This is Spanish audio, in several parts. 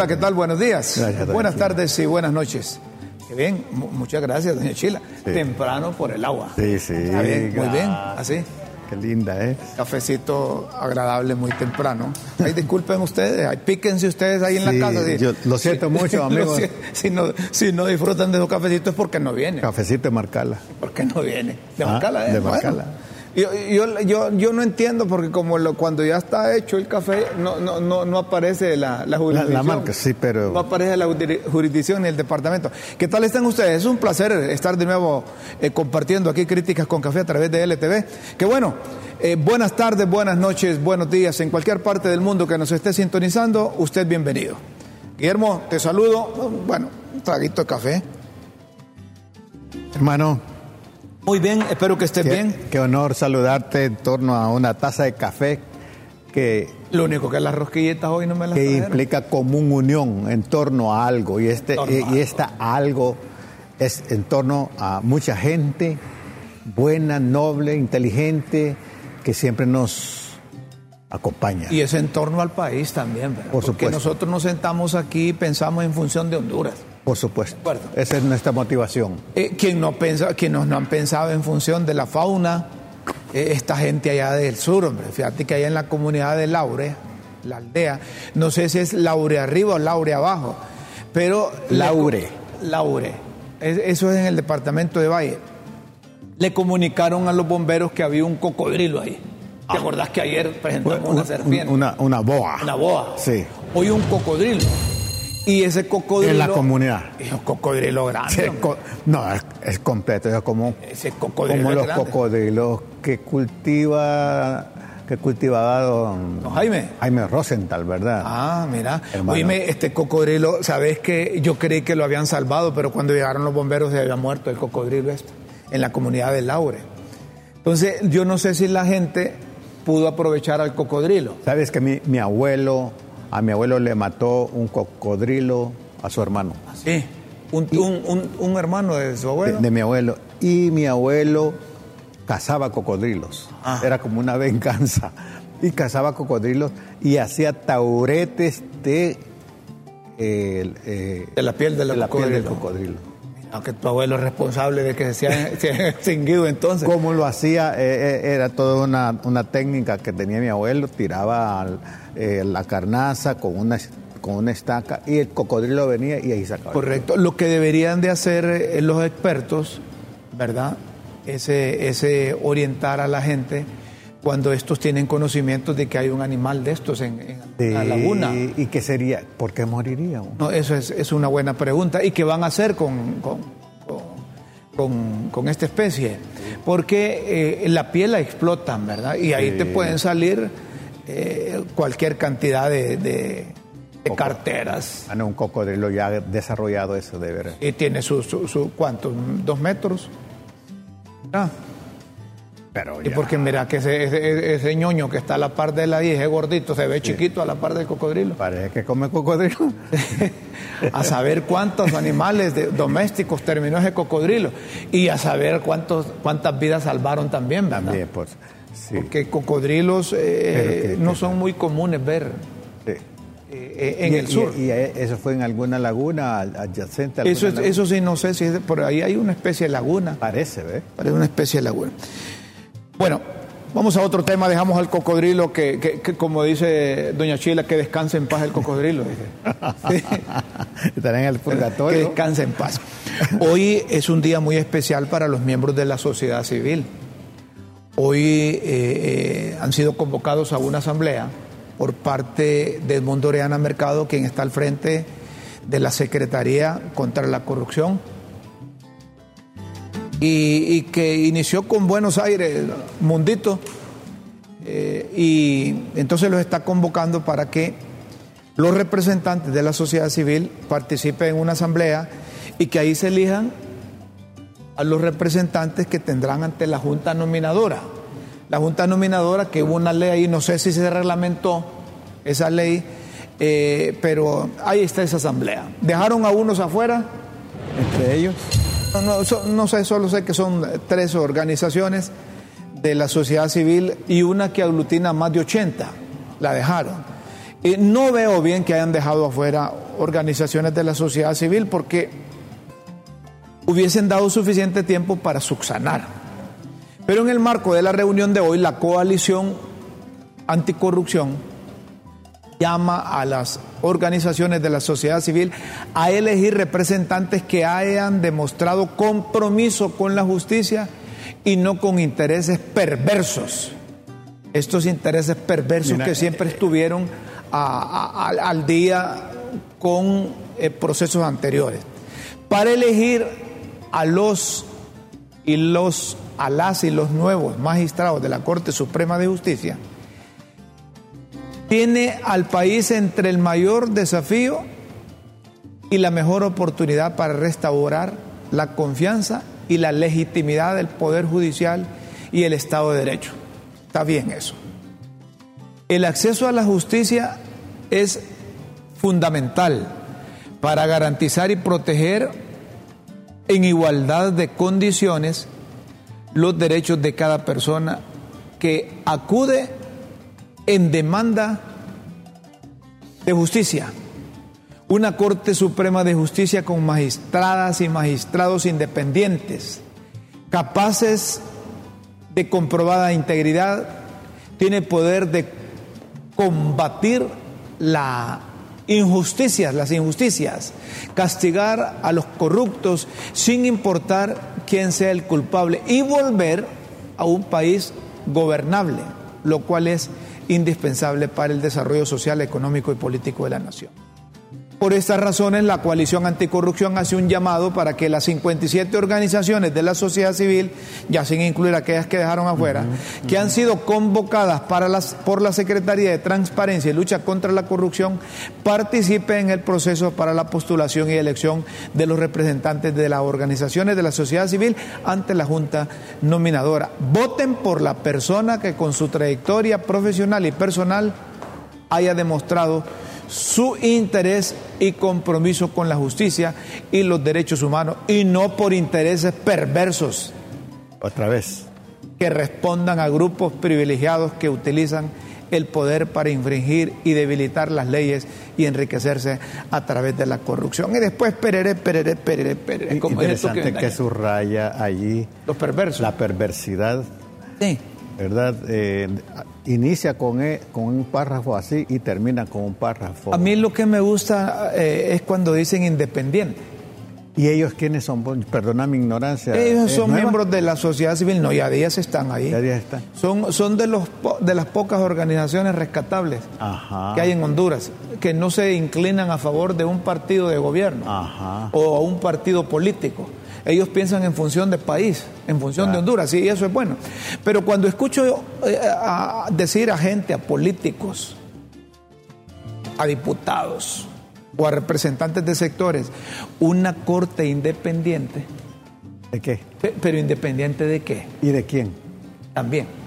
Hola, ¿qué tal? Buenos días. buenas tardes y buenas noches. Qué bien, muchas gracias, doña Chila. Temprano por el agua. Sí, sí. bien, muy bien, así. Qué linda, ¿eh? Cafecito agradable muy temprano. Ay, disculpen ustedes, ay, píquense ustedes ahí en la casa. Yo lo siento mucho, amigos. si, no, si no disfrutan de esos cafecitos es porque no vienen. Cafecito de Marcala. Porque no viene. De Ah, Marcala, ¿eh? de Bueno. Yo, yo, yo, yo no entiendo porque como lo- cuando ya está hecho el café no, no, no, no aparece la, la jurisdicción. marca, sí, pero- No aparece la juri- jurisdicción ni el departamento. ¿Qué tal están ustedes? Es un placer estar de nuevo eh, compartiendo aquí críticas con café a través de LTV. Que bueno, eh, buenas tardes, buenas noches, buenos días en cualquier parte del mundo que nos esté sintonizando. Usted bienvenido. Guillermo, te saludo. Bueno, un traguito de café. Hermano, Muy bien, espero que estés qué, bien. qué honor saludarte en torno a una taza de café que, Lo único que las rosquillitas hoy no me las que trajeron. implica común unión en torno a algo. Y, este, y, esta algo es en torno a mucha gente buena, noble, inteligente, que siempre nos acompaña. Y es en torno al país también, ¿verdad? Por Porque supuesto. nosotros nos sentamos aquí y pensamos en función de Honduras. Por supuesto. Esa es nuestra motivación. Eh, quien no pensa, quienes no han pensado en función de la fauna, eh, esta gente allá del sur, hombre. Fíjate que allá en la comunidad de Laure, la aldea, no sé si es Laure arriba o Laure abajo, pero... Laure. Laure. Es- Eso es en el departamento de Valle. Le comunicaron a los bomberos que había un cocodrilo ahí. ¿Te acordás que ayer presentamos una serpiente? Una, una boa. Una boa. Sí. Hoy un cocodrilo. Y ese cocodrilo. En la comunidad. Es un cocodrilo grande. Co- no, es, es completo, es como, Ese cocodrilo. como es los grande. cocodrilos que cultiva que cultivaba don Don Jaime. Jaime Rosenthal, ¿verdad? Ah, mira. Hermano. Oíme, este cocodrilo, sabes que yo creí que lo habían salvado, pero cuando llegaron los bomberos se había muerto el cocodrilo este, en la comunidad de Laure. Entonces, yo no sé si la gente pudo aprovechar al cocodrilo. Sabes que mi, mi abuelo, a mi abuelo le mató un cocodrilo a su hermano, Sí. Un, un- un- un hermano de su abuelo. de mi abuelo, y mi abuelo cazaba cocodrilos, Ah. era como una venganza, y cazaba cocodrilos y hacía tauretes de, eh, eh, de la piel de la, de la piel del cocodrilo. Aunque tu abuelo es responsable de que se haya, extinguido entonces. ¿Cómo lo hacía? Eh, era toda una, una técnica que tenía mi abuelo, tiraba al- eh, la carnaza con una, con una estaca y el cocodrilo venía y ahí sacaba. Correcto. Lo que deberían de hacer eh, los expertos, ¿verdad? Ese, ese orientar a la gente cuando estos tienen conocimientos de que hay un animal de estos en, en la laguna. ¿Y qué sería? ¿Por qué moriría? No, eso es, es una buena pregunta. ¿Y qué van a hacer con, con, con- con- con esta especie? Porque eh, la piel la explotan, ¿verdad? Y ahí te pueden salir eh, cualquier cantidad de, de- de carteras. Ah, no, un cocodrilo ya desarrollado eso de ver. Y tiene su, su, su- ¿cuánto? ¿Dos metros? Ah, Pero y porque mira que ese, ese, ese ñoño que está a la par de la 10 es gordito, se ve chiquito a la par del cocodrilo. Parece que come cocodrilo. a saber cuántos animales de- domésticos terminó ese cocodrilo y a saber cuántos, cuántas vidas salvaron también, ¿verdad? También, pues. Sí. Porque cocodrilos eh, que- no que- son muy comunes ver sí. eh, eh, en Y- el y- sur. Y, eso fue en alguna laguna adyacente a eso, alguna es- laguna? eso sí, no sé si es, por ahí hay una especie de laguna. Parece, ¿ves? Parece una especie de laguna. Bueno, vamos a otro tema. Dejamos al cocodrilo que, que- que, como dice doña Chila, que descanse en paz el cocodrilo. Sí. Estará en el Que purgatorio. descanse en paz. Hoy es un día muy especial para los miembros de la sociedad civil. Hoy eh, eh, han sido convocados a una asamblea por parte de Edmundo Oreana Mercado, quien está al frente de la Secretaría contra la Corrupción. Y, que inició con Buenos Aires, Mundito, eh, y entonces los está convocando para que los representantes de la sociedad civil participen en una asamblea y que ahí se elijan a los representantes que tendrán ante la Junta Nominadora. La Junta Nominadora, que hubo una ley ahí, no sé si se reglamentó esa ley, eh, pero ahí está esa asamblea. Dejaron a unos afuera. Entre ellos. No, sé, solo sé que son tres organizaciones de la sociedad civil y una que aglutina más de 80. La dejaron. Y no veo bien que hayan dejado afuera organizaciones de la sociedad civil porque hubiesen dado suficiente tiempo para subsanar. Pero en el marco de la reunión de hoy, la coalición anticorrupción llama a las organizaciones de la sociedad civil a elegir representantes que hayan demostrado compromiso con la justicia y no con intereses perversos. Estos intereses perversos que siempre eh, estuvieron al día con eh, procesos anteriores. Para elegir a los y los a y los nuevos magistrados de la Corte Suprema de Justicia, tiene al país entre el mayor desafío y la mejor oportunidad para restaurar la confianza y la legitimidad del Poder Judicial y el Estado de Derecho. Está bien eso. El acceso a la justicia es fundamental para garantizar y proteger en igualdad de condiciones los derechos de cada persona que acude en demanda de justicia. Una Corte Suprema de Justicia con magistradas y magistrados independientes, capaces de comprobada integridad, tiene poder de combatir la injusticias, las injusticias, castigar a los corruptos sin importar quién sea el culpable y volver a un país gobernable, lo cual es indispensable para el desarrollo social, económico y político de la nación. Por estas razones, la coalición anticorrupción hace un llamado para que las 57 organizaciones de la sociedad civil, ya sin incluir aquellas que dejaron afuera, que han sido convocadas para las, por la Secretaría de Transparencia y Lucha contra la Corrupción, participen en el proceso para la postulación y elección de los representantes de las organizaciones de la sociedad civil ante la Junta Nominadora. Voten por la persona que con su trayectoria profesional y personal haya demostrado su interés y compromiso con la justicia y los derechos humanos y no por intereses perversos. Otra vez. Que respondan a grupos privilegiados que utilizan el poder para infringir y debilitar las leyes y enriquecerse a través de la corrupción. Y después perere, perere, perere, perere. Interesante que, subraya allí los perversos. La perversidad. Sí. ¿Verdad? Eh, inicia con, e, con un párrafo así y termina con un párrafo. A mí lo que me gusta eh, es cuando dicen independiente. ¿Y ellos quiénes son? Perdona mi ignorancia. Ellos son miembros de la sociedad civil, no, ya días están ahí. Ya están. Son, son de, los, de las pocas organizaciones rescatables que hay en Honduras, que no se inclinan a favor de un partido de gobierno o a un partido político ellos piensan en función de país, en función de Honduras, y eso es bueno. Pero cuando escucho eh, decir a gente, a políticos, a diputados o a representantes de sectores, una corte independiente. ¿De qué? Pero independiente de qué? ¿Y de quién? También.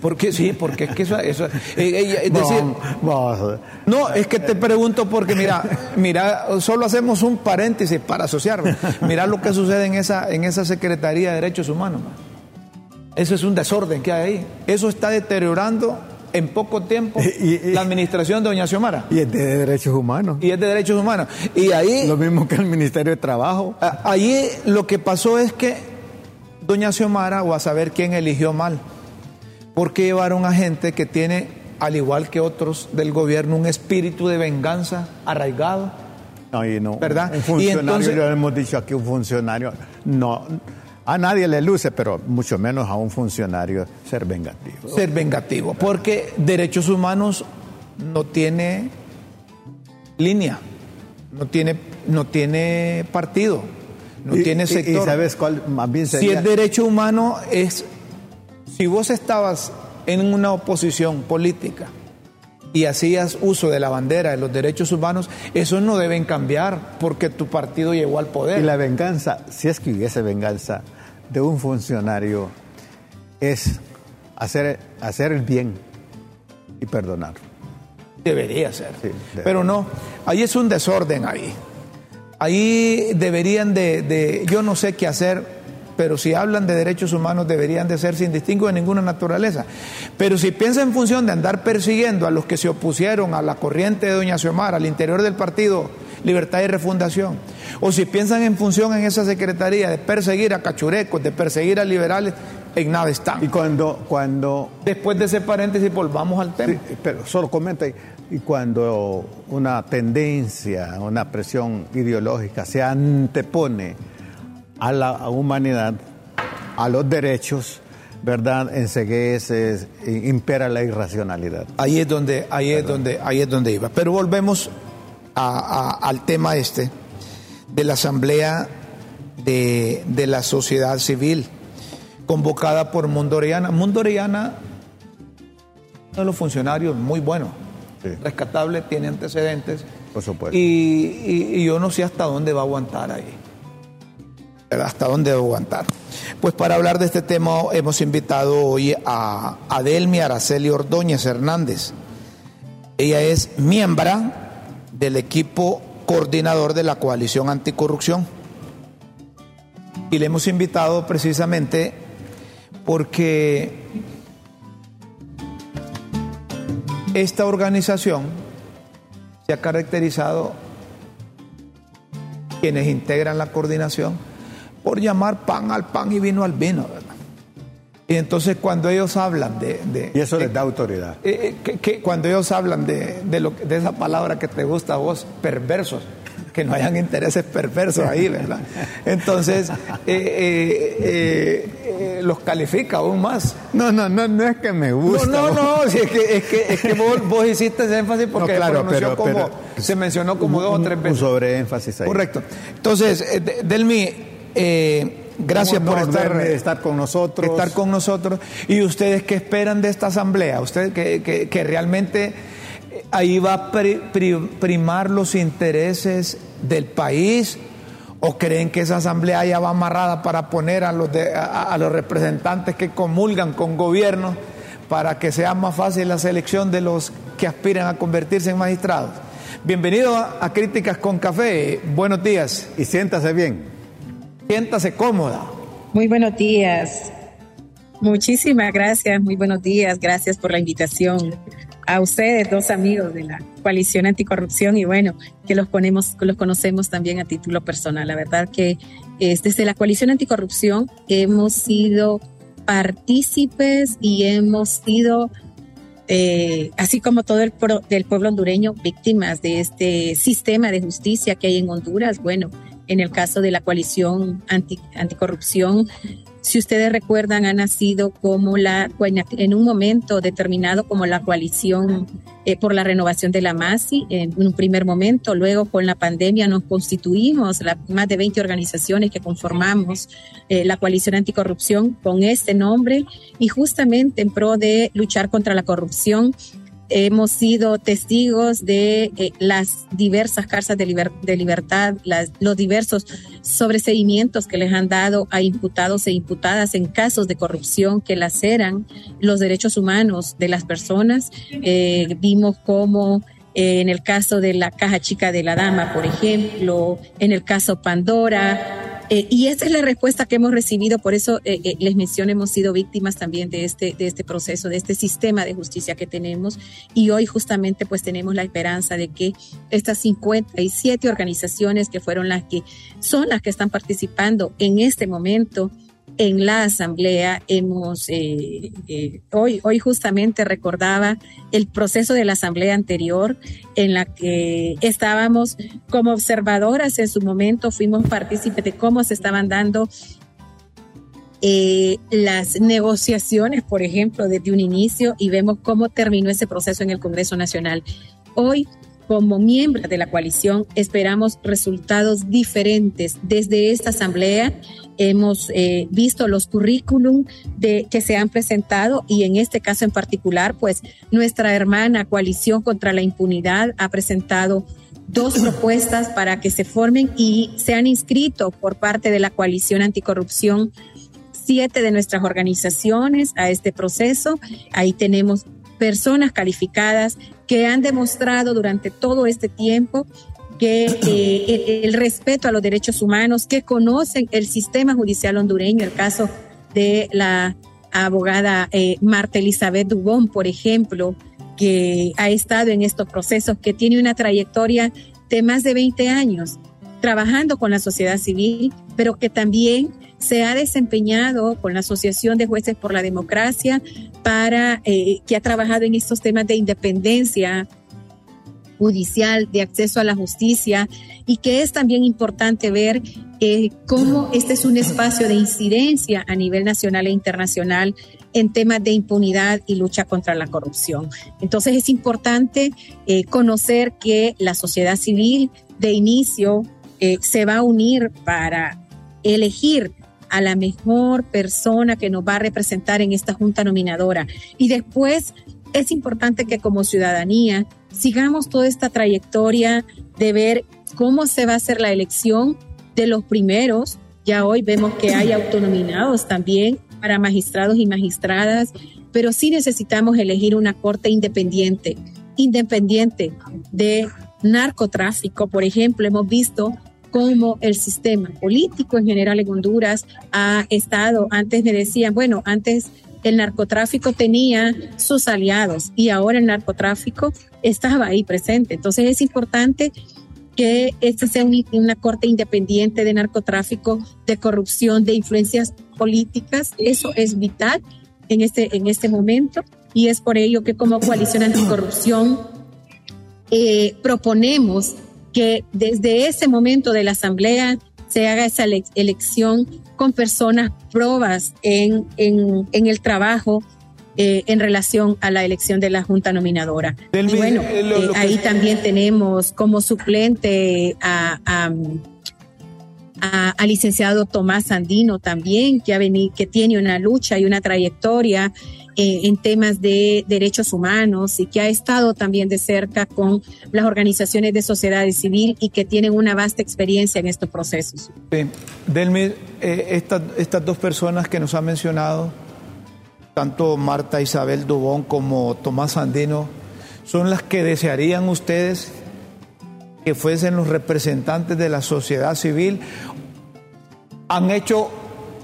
Porque sí, porque es que eso, eso eh, es decir, no, es que te pregunto porque mira, mira, solo hacemos un paréntesis para asociarlo. Mira lo que sucede en esa en esa Secretaría de Derechos Humanos. Eso es un desorden que hay ahí. Eso está deteriorando en poco tiempo la administración de Doña Xiomara. Y es de derechos humanos. Y es de derechos humanos. Y ahí. Lo mismo que el Ministerio de Trabajo. Allí lo que pasó es que Doña Xiomara, o a saber quién eligió mal, porque llevaron a gente que tiene, al igual que otros del gobierno, un espíritu de venganza arraigado. No, y no. ¿Verdad? Un funcionario, y entonces, hemos dicho aquí, un funcionario, no, a nadie le luce, pero mucho menos a un funcionario ser vengativo. Ser vengativo, porque derechos humanos no tiene línea, no tiene no tiene partido, no tiene sector. Y, sabes cuál más bien sería? Si el derecho humano es, si vos estabas en una oposición política y hacías uso de la bandera de los derechos humanos, esos no deben cambiar porque tu partido llegó al poder. Y la venganza, si es que hubiese venganza de un funcionario, es hacer, hacer el bien y perdonar. Debería ser. Pero no, ahí es un desorden ahí. Ahí deberían de, de, yo no sé qué hacer, pero si hablan de derechos humanos deberían de ser sin distingo de ninguna naturaleza. Pero si piensan en función de andar persiguiendo a los que se opusieron a la corriente de Doña Xiomara al interior del partido Libertad y Refundación, o si piensan en función en esa secretaría de perseguir a cachurecos, de perseguir a liberales, en nada están. Y cuando, cuando... Después de ese paréntesis volvamos al tema. pero solo comenta, y cuando una tendencia, una presión ideológica se antepone a la humanidad, a los derechos, ¿verdad? Enseguida impera la irracionalidad. Ahí es donde, ahí es donde, ahí es donde iba. Pero volvemos al tema este de la asamblea de, de, la sociedad civil convocada por. Mundo Orellana, uno de los funcionarios muy bueno, rescatable, tiene antecedentes. Por supuesto. y yo no sé hasta dónde va a aguantar ahí hasta dónde debo aguantar. Pues para hablar de este tema hemos invitado hoy a Adelmi Araceli Ordóñez Hernández. Ella es miembro del equipo coordinador de la coalición anticorrupción. Y le hemos invitado precisamente porque esta organización se ha caracterizado, quienes integran la coordinación, por llamar pan al pan y vino al vino, ¿verdad? Y entonces cuando ellos hablan de... y eso les da autoridad. Eh, eh, que, cuando ellos hablan de, de, lo, de esa palabra que te gusta a vos, perversos, que no hayan intereses perversos ahí, ¿verdad? Entonces, eh, los califica aún más. No, no, no, no es que me guste. No, no, no, es que, es que, es que vos, vos, hiciste ese énfasis porque claro, pero, como, se mencionó como dos o tres veces. Un sobreénfasis ahí. Correcto. Entonces, Delmi eh, gracias por estar, estar, con nosotros. Estar con nosotros. ¿Y ustedes qué esperan de esta asamblea? ¿Ustedes que, que, realmente eh, ahí va a primar los intereses del país? ¿O creen que esa asamblea ya va amarrada para poner a los, a, los representantes que comulgan con gobierno para que sea más fácil la selección de los que aspiran a convertirse en magistrados? Bienvenido a Críticas con Café. Buenos días. Y siéntase bien. Siéntase cómoda. Muy buenos días. Muchísimas gracias, muy buenos días. Gracias por la invitación. A ustedes, dos amigos de la coalición anticorrupción y bueno, que los ponemos, los conocemos también a título personal. La verdad que es, desde la coalición anticorrupción hemos sido partícipes y hemos sido eh, así como todo el del pueblo hondureño, víctimas de este sistema de justicia que hay en Honduras. Bueno, en el caso de la coalición anti, anticorrupción. Si ustedes recuerdan, ha nacido como la, en un momento determinado como la coalición eh, por la renovación de la MASI, en un primer momento, luego con la pandemia nos constituimos, la, más de 20 organizaciones que conformamos eh, la coalición anticorrupción con este nombre y justamente en pro de luchar contra la corrupción hemos sido testigos de eh, las diversas cárceles de, libertad, los diversos sobreseimientos que les han dado a imputados e imputadas en casos de corrupción que laceran los derechos humanos de las personas. Eh, vimos cómo eh, en el caso de la caja chica de la dama, por ejemplo, en el caso Pandora, eh, y esa es la respuesta que hemos recibido, por eso eh, eh, les menciono, hemos sido víctimas también de este, de este proceso, de este sistema de justicia que tenemos. Y hoy justamente pues tenemos la esperanza de que estas 57 organizaciones que fueron las que son las que están participando en este momento en la asamblea hemos eh, eh, hoy hoy justamente recordaba el proceso de la asamblea anterior en la que estábamos como observadoras en su momento fuimos partícipes de cómo se estaban dando eh, las negociaciones, por ejemplo, desde un inicio y vemos cómo terminó ese proceso en el Congreso Nacional. Hoy como miembros de la coalición esperamos resultados diferentes desde esta asamblea. Hemos eh, visto los currículum de, que se han presentado y en este caso en particular, pues nuestra hermana coalición contra la impunidad ha presentado dos propuestas para que se formen y se han inscrito por parte de la coalición anticorrupción siete de nuestras organizaciones a este proceso. Ahí tenemos personas calificadas que han demostrado durante todo este tiempo que eh, el, respeto a los derechos humanos, que conocen el sistema judicial hondureño, el caso de la abogada eh, Marta Elizabeth Dubón, por ejemplo, que ha estado en estos procesos, que tiene una trayectoria de más de 20 años trabajando con la sociedad civil, pero que también se ha desempeñado con la Asociación de Jueces por la Democracia para eh, que ha trabajado en estos temas de independencia judicial, de acceso a la justicia y que es también importante ver eh, cómo este es un espacio de incidencia a nivel nacional e internacional en temas de impunidad y lucha contra la corrupción. Entonces es importante eh, conocer que la sociedad civil de inicio se va a unir para elegir a la mejor persona que nos va a representar en esta junta nominadora. Y después es importante que como ciudadanía sigamos toda esta trayectoria de ver cómo se va a hacer la elección de los primeros. Ya hoy vemos que hay autonominados también para magistrados y magistradas, pero sí necesitamos elegir una corte independiente, independiente de narcotráfico. Por ejemplo, hemos visto cómo el sistema político en general en Honduras ha estado, antes me decían, bueno, antes el narcotráfico tenía sus aliados y ahora el narcotráfico estaba ahí presente. Entonces es importante que este sea una corte independiente de narcotráfico, de corrupción, de influencias políticas. Eso es vital en este, en este momento y es por ello que como coalición anticorrupción eh, proponemos que desde ese momento de la asamblea se haga esa elección con personas probas en, en, el trabajo eh, en relación a la elección de la Junta Nominadora. y bueno, eh, eh, ahí también tenemos como suplente a, a, licenciado Tomás Andino también, que, ha venido, que tiene una lucha y una trayectoria eh, en temas de derechos humanos y que ha estado también de cerca con las organizaciones de sociedad civil y que tienen una vasta experiencia en estos procesos. Sí. Delmi, eh, estas dos personas que nos han mencionado, tanto Marta Isabel Dubón como Tomás Andino, son las que desearían ustedes que fuesen los representantes de la sociedad civil. Han hecho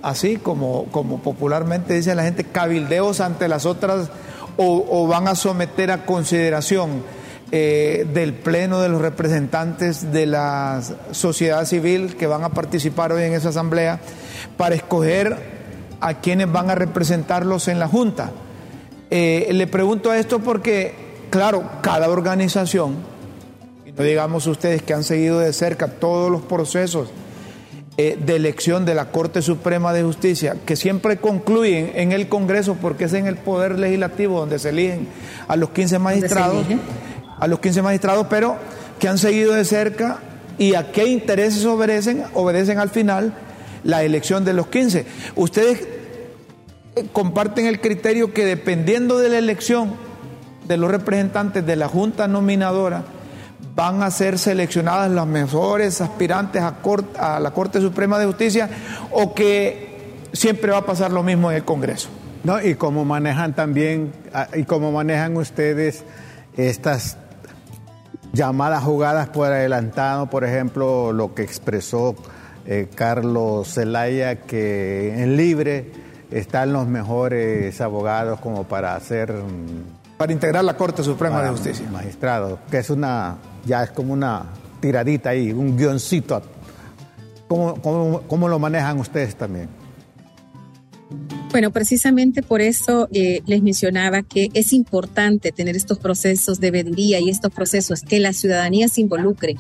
así como, como popularmente dice la gente, cabildeos ante las otras o, van a someter a consideración eh, del Pleno de los representantes de la sociedad civil que van a participar hoy en esa asamblea para escoger a quienes van a representarlos en la Junta. Eh, le pregunto esto porque, claro, cada organización, no digamos ustedes que han seguido de cerca todos los procesos, eh, de elección de la Corte Suprema de Justicia, que siempre concluyen en el Congreso, porque es en el Poder Legislativo donde se eligen a los 15 magistrados, a los 15 magistrados, pero que han seguido de cerca y a qué intereses obedecen, obedecen al final la elección de los 15. Ustedes eh, comparten el criterio que dependiendo de la elección de los representantes de la Junta Nominadora, van a ser seleccionadas las mejores aspirantes a, la Corte Suprema de Justicia o que siempre va a pasar lo mismo en el Congreso. No, y cómo manejan también, ah, y cómo manejan ustedes estas llamadas jugadas por adelantado, por ejemplo, lo que expresó eh, Carlos Zelaya, que en libre están los mejores abogados como para hacer... Para integrar la Corte Suprema de Justicia. Magistrado, que es una ya es como una tiradita ahí, un guioncito. ¿Cómo, cómo, lo manejan ustedes también? Bueno, precisamente por eso eh, les mencionaba que es importante tener estos procesos de veeduría y estos procesos, que la ciudadanía se involucre,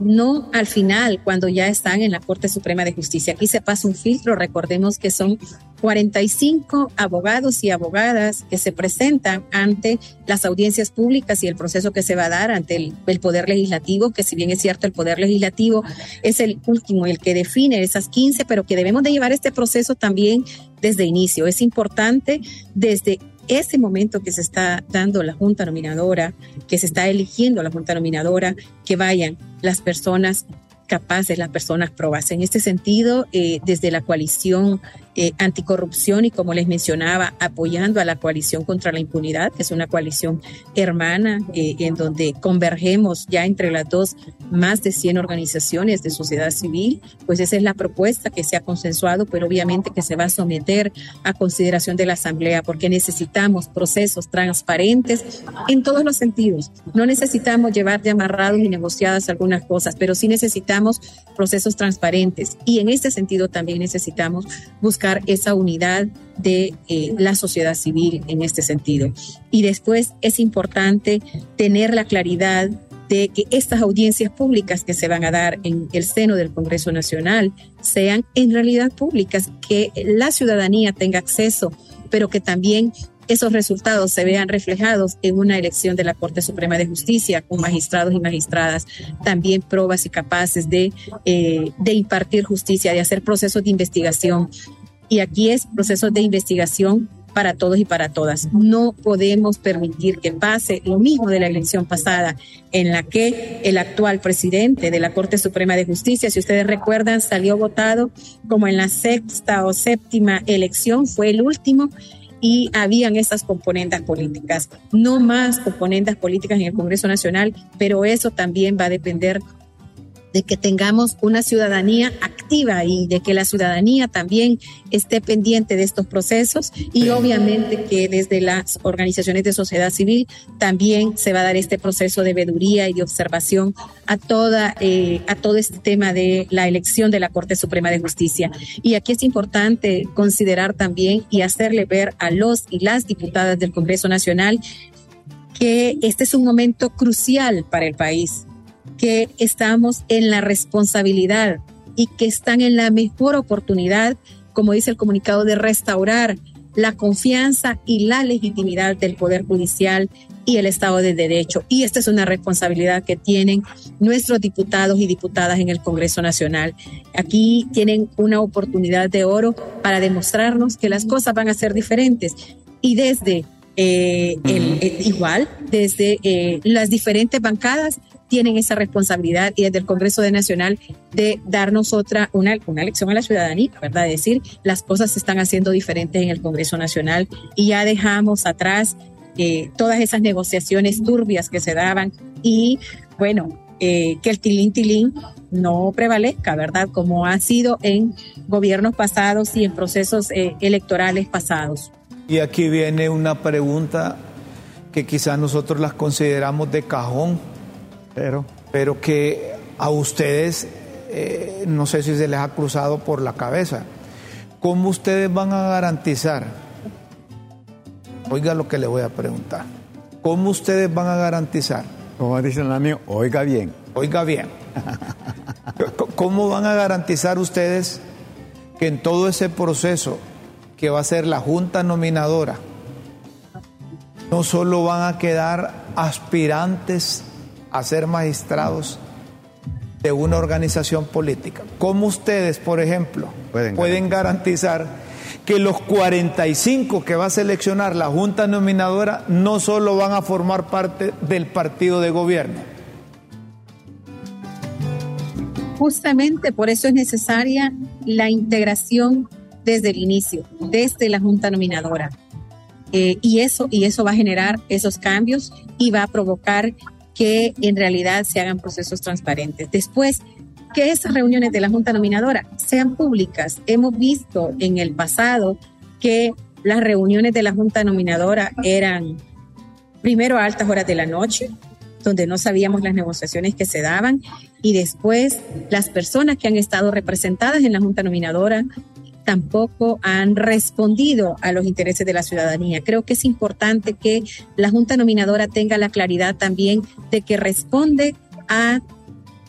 no al final, cuando ya están en la Corte Suprema de Justicia. Aquí se pasa un filtro, recordemos que son 45 abogados y abogadas que se presentan ante las audiencias públicas y el proceso que se va a dar ante el, Poder Legislativo, que si bien es cierto el Poder Legislativo es el último, el que define esas 15, pero que debemos de llevar este proceso también desde inicio. Es importante desde ese momento que se está dando la Junta Nominadora, que se está eligiendo la Junta Nominadora, que vayan las personas capaces, las personas probas. En este sentido, eh, desde la coalición eh, anticorrupción y como les mencionaba, apoyando a la coalición contra la impunidad, que es una coalición hermana eh, en donde convergemos ya entre las dos más de 100 organizaciones de sociedad civil, pues esa es la propuesta que se ha consensuado, pero obviamente que se va a someter a consideración de la Asamblea porque necesitamos procesos transparentes en todos los sentidos. No necesitamos llevar de amarrados y negociadas algunas cosas, pero sí necesitamos procesos transparentes y en este sentido también necesitamos buscar esa unidad de eh, la sociedad civil en este sentido. Y después es importante tener la claridad de que estas audiencias públicas que se van a dar en el seno del Congreso Nacional sean en realidad públicas, que la ciudadanía tenga acceso, pero que también esos resultados se vean reflejados en una elección de la Corte Suprema de Justicia con magistrados y magistradas también probas y capaces de, eh, de impartir justicia, de hacer procesos de investigación y aquí es proceso de investigación para todos y para todas. No podemos permitir que pase lo mismo de la elección pasada, en la que el actual presidente de la Corte Suprema de Justicia, si ustedes recuerdan, salió votado como en la sexta o séptima elección, fue el último y habían esas componentes políticas. No más componentes políticas en el Congreso Nacional, pero eso también va a depender de que tengamos una ciudadanía activa y de que la ciudadanía también esté pendiente de estos procesos y obviamente que desde las organizaciones de sociedad civil también se va a dar este proceso de veduría y de observación a toda eh, a todo este tema de la elección de la Corte Suprema de Justicia. Y aquí es importante considerar también y hacerle ver a los y las diputadas del Congreso Nacional que este es un momento crucial para el país que estamos en la responsabilidad y que están en la mejor oportunidad, como dice el comunicado, de restaurar la confianza y la legitimidad del Poder Judicial y el Estado de Derecho. Y esta es una responsabilidad que tienen nuestros diputados y diputadas en el Congreso Nacional. Aquí tienen una oportunidad de oro para demostrarnos que las cosas van a ser diferentes. Y desde eh, el, igual, desde eh, las diferentes bancadas, tienen esa responsabilidad y desde el Congreso de Nacional de darnos otra, una, una lección a la ciudadanía, ¿verdad? Decir, las cosas se están haciendo diferentes en el Congreso Nacional y ya dejamos atrás eh, todas esas negociaciones turbias que se daban y, bueno, eh, que el tilín tilín no prevalezca, ¿verdad? Como ha sido en gobiernos pasados y en procesos eh, electorales pasados. Y aquí viene una pregunta que quizás nosotros las consideramos de cajón, pero, pero que a ustedes eh, no sé si se les ha cruzado por la cabeza. ¿Cómo ustedes van a garantizar? Oiga lo que le voy a preguntar. ¿Cómo ustedes van a garantizar? Como dicen los amigos, oiga bien. Oiga bien. ¿Cómo van a garantizar ustedes que en todo ese proceso que va a ser la Junta Nominadora, no solo van a quedar aspirantes a ser magistrados de una organización política. ¿Cómo ustedes, por ejemplo, pueden, garantizar. que los 45 que va a seleccionar la Junta Nominadora no solo van a formar parte del partido de gobierno? Justamente por eso es necesaria la integración desde el inicio, desde la Junta Nominadora. Eh, y, eso, y eso va a generar esos cambios y va a provocar que en realidad se hagan procesos transparentes. Después, que esas reuniones de la Junta Nominadora sean públicas. Hemos visto en el pasado que las reuniones de la Junta Nominadora eran primero a altas horas de la noche, donde no sabíamos las negociaciones que se daban, y después las personas que han estado representadas en la Junta Nominadora tampoco han respondido a los intereses de la ciudadanía. Creo que es importante que la Junta Nominadora tenga la claridad también de que responde a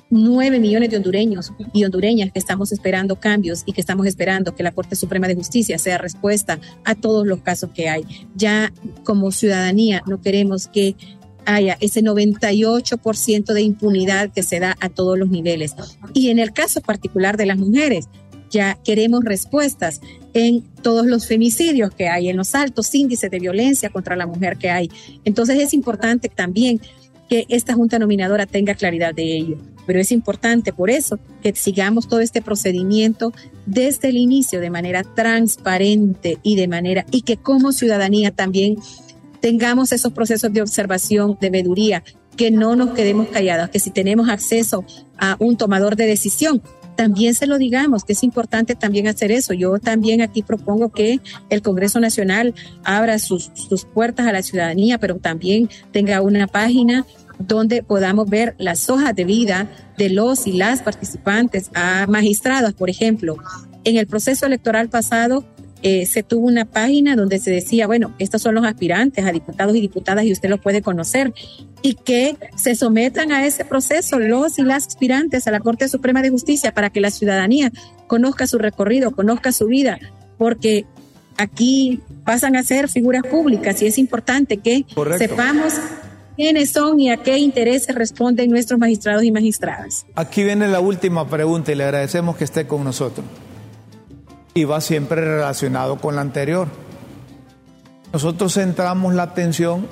nueve millones de hondureños y hondureñas que estamos esperando cambios y que estamos esperando que la Corte Suprema de Justicia sea respuesta a todos los casos que hay. Ya como ciudadanía no queremos que haya ese 98% de impunidad que se da a todos los niveles. Y en el caso particular de las mujeres, ya queremos respuestas en todos los femicidios que hay, en los altos índices de violencia contra la mujer que hay. Entonces es importante también que esta Junta Nominadora tenga claridad de ello. Pero es importante por eso que sigamos todo este procedimiento desde el inicio de manera transparente y de manera y que como ciudadanía también tengamos esos procesos de observación, de meduría, que no nos quedemos callados, que si tenemos acceso a un tomador de decisión, también se lo digamos, que es importante también hacer eso. Yo también aquí propongo que el Congreso Nacional abra sus, puertas a la ciudadanía, pero también tenga una página donde podamos ver las hojas de vida de los y las participantes a magistrados, por ejemplo. En el proceso electoral pasado eh, se tuvo una página donde se decía, bueno, estos son los aspirantes a diputados y diputadas y usted lo puede conocer y que se sometan a ese proceso los y las aspirantes a la Corte Suprema de Justicia para que la ciudadanía conozca su recorrido, conozca su vida, porque aquí pasan a ser figuras públicas y es importante que sepamos quiénes son y a qué intereses responden nuestros magistrados y magistradas. Aquí viene la última pregunta y le agradecemos que esté con nosotros y va siempre relacionado con la anterior. Nosotros centramos la atención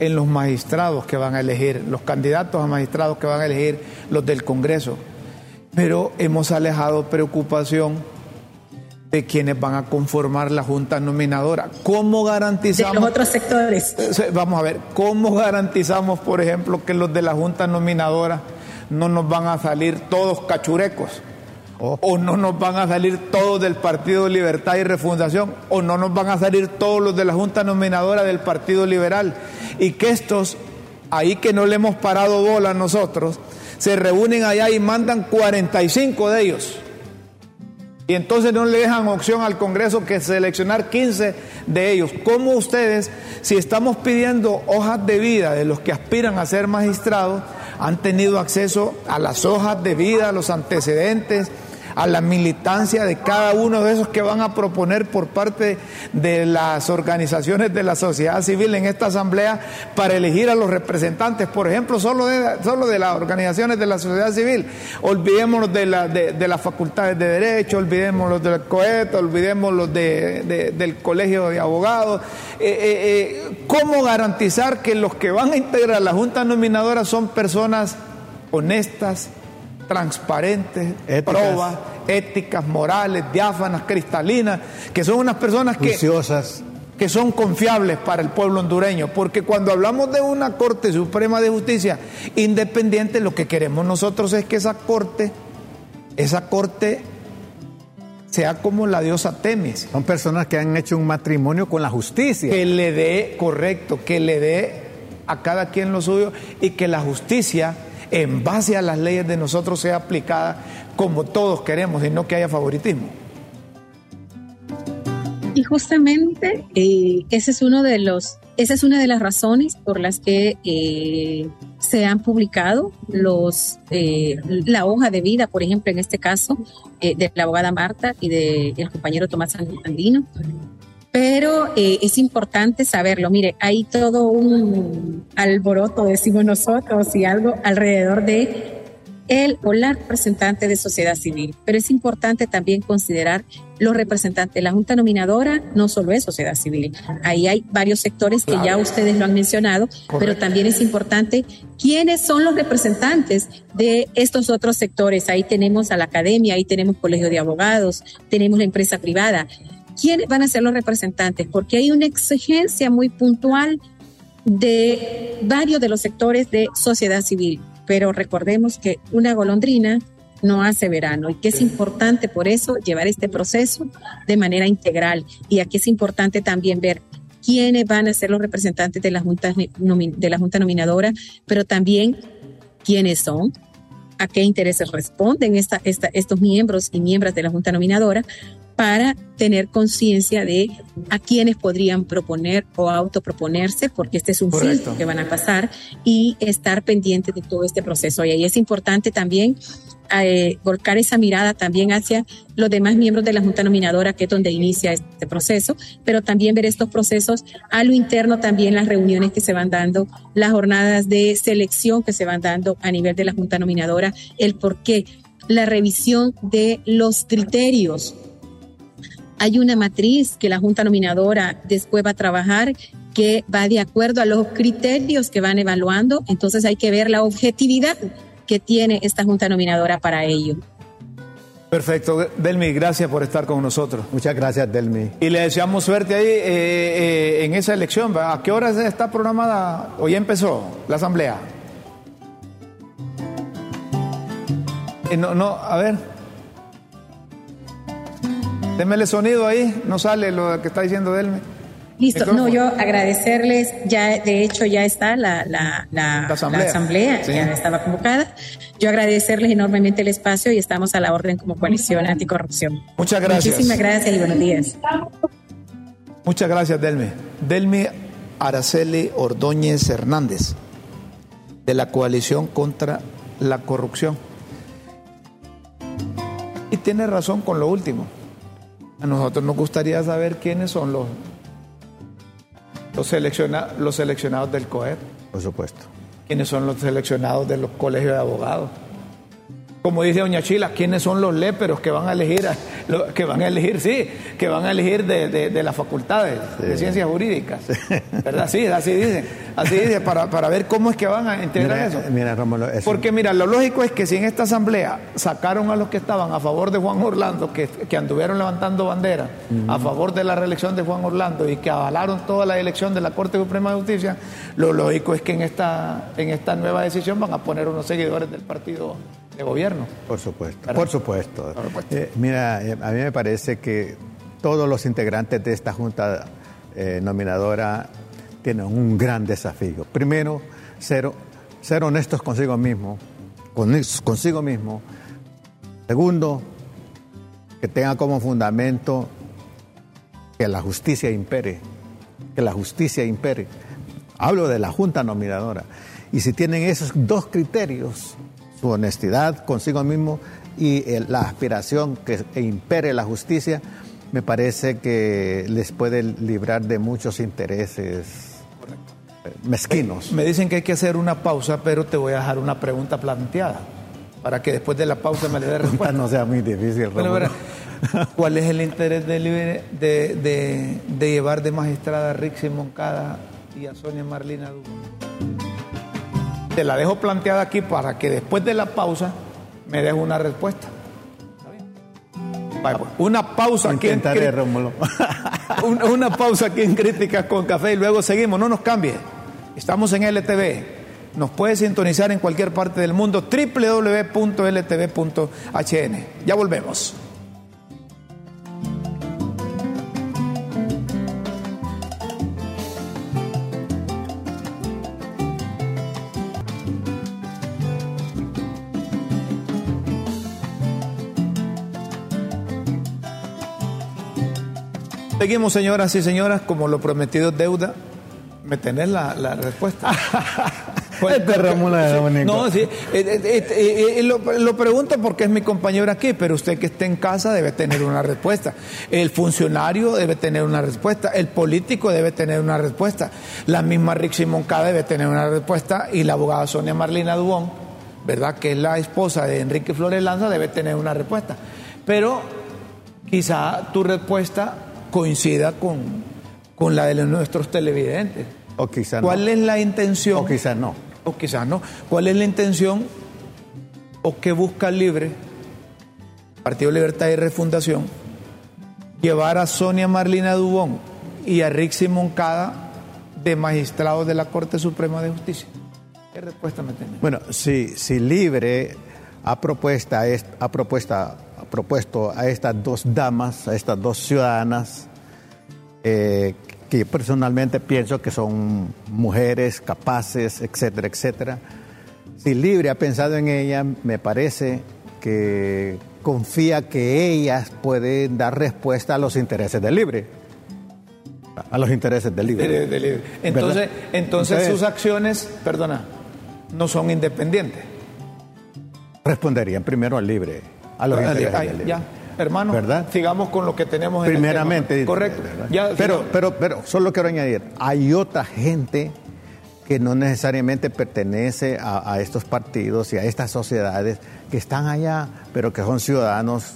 en los magistrados que van a elegir, los candidatos a magistrados que van a elegir los del Congreso, pero hemos alejado preocupación de quienes van a conformar la Junta Nominadora. ¿Cómo garantizamos... De los otros sectores. Eh, vamos a ver, ¿cómo garantizamos, por ejemplo, que los de la Junta Nominadora no nos van a salir todos cachurecos? O no nos van a salir todos del Partido Libertad y Refundación, o no nos van a salir todos los de la Junta Nominadora del Partido Liberal. Y que estos, ahí que no le hemos parado bola a nosotros, se reúnen allá y mandan 45 de ellos. Y entonces no le dejan opción al Congreso que seleccionar 15 de ellos. ¿Cómo ustedes, si estamos pidiendo hojas de vida de los que aspiran a ser magistrados, han tenido acceso a las hojas de vida, a los antecedentes, a la militancia de cada uno de esos que van a proponer por parte de las organizaciones de la sociedad civil en esta asamblea para elegir a los representantes, por ejemplo, solo de, solo de las organizaciones de la sociedad civil. Olvidémonos de, la, de, las facultades de derecho, olvidémonos del COET, olvidémonos de, del colegio de abogados. Eh, eh, eh, ¿Cómo garantizar que los que van a integrar la Junta Nominadora son personas honestas, transparentes, probas, éticas, morales, diáfanas, cristalinas, que son unas personas que, que son confiables para el pueblo hondureño. Porque cuando hablamos de una Corte Suprema de Justicia independiente, lo que queremos nosotros es que esa Corte, esa Corte sea como la diosa Temis. Son personas que han hecho un matrimonio con la justicia. Que le dé, correcto, que le dé a cada quien lo suyo y que la justicia en base a las leyes de nosotros sea aplicada como todos queremos y no que haya favoritismo. Y justamente eh, ese es uno de los, esa es una de las razones por las que eh, se han publicado los eh, la hoja de vida, por ejemplo, en este caso de la abogada Marta y del compañero Tomás Andino, pero eh, es importante saberlo. Mire, hay todo un alboroto, decimos nosotros, y algo alrededor de el o la representante de sociedad civil, pero es importante también considerar los representantes. La Junta Nominadora no solo es sociedad civil, ahí hay varios sectores que ya ustedes lo han mencionado, pero también es importante quiénes son los representantes de estos otros sectores. Ahí tenemos a la academia, ahí tenemos colegio de abogados, tenemos la empresa privada. ¿Quiénes van a ser los representantes? Porque hay una exigencia muy puntual de varios de los sectores de sociedad civil, pero recordemos que una golondrina no hace verano y que es importante por eso llevar este proceso de manera integral y aquí es importante también ver quiénes van a ser los representantes de la junta, de la junta nominadora, pero también quiénes son, a qué intereses responden estos miembros y miembros de la junta nominadora, para tener conciencia de a quienes podrían proponer o autoproponerse, porque este es un filtro que van a pasar, y estar pendientes de todo este proceso. Y ahí es importante también eh, volcar esa mirada también hacia los demás miembros de la Junta Nominadora, que es donde inicia este proceso, pero también ver estos procesos a lo interno, también las reuniones que se van dando, las jornadas de selección que se van dando a nivel de la Junta Nominadora, el por qué, la revisión de los criterios hay una matriz que la Junta Nominadora después va a trabajar que va de acuerdo a los criterios que van evaluando, entonces hay que ver la objetividad que tiene esta Junta Nominadora para ello. Perfecto. Delmi, gracias por estar con nosotros. Muchas gracias, Delmi. Y le deseamos suerte ahí eh, eh, en esa elección. ¿A qué hora está programada o ya empezó la asamblea? Eh, no, no, a ver. Démele sonido ahí, no sale lo que está diciendo Delme. Listo, no, yo agradecerles, ya de hecho ya está la, la, la, asamblea, ya estaba convocada. Yo agradecerles enormemente el espacio y estamos a la orden como coalición anticorrupción. Muchas gracias. Muchísimas gracias y buenos días. Muchas gracias, Delme. Delme Araceli Ordóñez Hernández, de la coalición contra la corrupción. Y tiene razón con lo último a nosotros nos gustaría saber quiénes son los, los, seleccionados del COEP. Por supuesto. ¿Quiénes son los seleccionados de los colegios de abogados? Como dice Doña Chila, ¿quiénes son los léperos que van a elegir, que van a elegir, sí, que van a elegir de, las facultades de ciencias jurídicas? ¿Verdad? Sí, así dice, así dice, para, ver cómo es que van a integrar eso. Mira, Porque mira, lo lógico es que si en esta asamblea sacaron a los que estaban a favor de Juan Orlando, que, anduvieron levantando bandera a favor de la reelección de Juan Orlando y que avalaron toda la elección de la Corte Suprema de Justicia, lo lógico es que en esta, en esta nueva decisión van a poner unos seguidores del partido de gobierno. Por supuesto, por supuesto. Eh, mira, eh, a mí me parece que todos los integrantes de esta junta eh, nominadora tienen un gran desafío. Primero, ser, ser honestos consigo mismo, consigo mismo. Segundo, que tengan como fundamento que la justicia impere, que la justicia impere. Hablo de la junta nominadora. Y si tienen esos dos criterios, su honestidad consigo mismo y la aspiración que impere la justicia, me parece que les puede librar de muchos intereses mezquinos. Me dicen que hay que hacer una pausa, pero te voy a dejar una pregunta planteada para que después de la pausa me le dé respuesta. no sea muy difícil. ¿Cuál es el interés de, de, de, llevar de magistrada a Rixi Moncada y a Sonia Marlina Dugo? Te la dejo planteada aquí para que después de la pausa me des una respuesta. Pues, una pausa aquí en una, una pausa aquí en Críticas con Café y luego seguimos. No nos cambie. Estamos en LTV. Nos puede sintonizar en cualquier parte del mundo. www.ltv.hn. Ya volvemos. Seguimos, señoras y señoras, como lo prometido es deuda. ¿Me tenés la, respuesta? Pues, este de No, sí. Eh, eh, eh, lo, lo, pregunto porque es mi compañero aquí, pero usted que esté en casa debe tener una respuesta. El funcionario debe tener una respuesta. El político debe tener una respuesta. La misma Rixi Moncada debe tener una respuesta. Y la abogada Sonia Marlina Dubón, ¿verdad? Que es la esposa de Enrique Flores Lanza, debe tener una respuesta. Pero quizá tu respuesta coincida con, con la de nuestros televidentes. O quizá ¿Cuál es la intención? O quizás no. O quizás no. ¿Cuál es la intención o qué busca Libre, Partido Libertad y Refundación, llevar a Sonia Marlina Dubón y a Rixi Moncada de magistrados de la Corte Suprema de Justicia? ¿Qué respuesta me tiene? Bueno, si, si Libre ha, propuesta, ha propuesta propuesto a estas dos damas, a estas dos ciudadanas, eh, que personalmente pienso que son mujeres capaces, etcétera, etcétera. Si Libre ha pensado en ella, me parece que confía que ellas pueden dar respuesta a los intereses del libre. A los intereses del libre. De- de libre. Entonces, entonces, Entonces- sus acciones, perdona, no son independientes. Responderían primero al libre. A los intereses ya, hermano, ¿Verdad? sigamos con lo que tenemos en el Primeramente. tema. Correcto. pero, pero, pero, solo quiero añadir, hay otra gente que no necesariamente pertenece a, a estos partidos y a estas sociedades que están allá, pero que son ciudadanos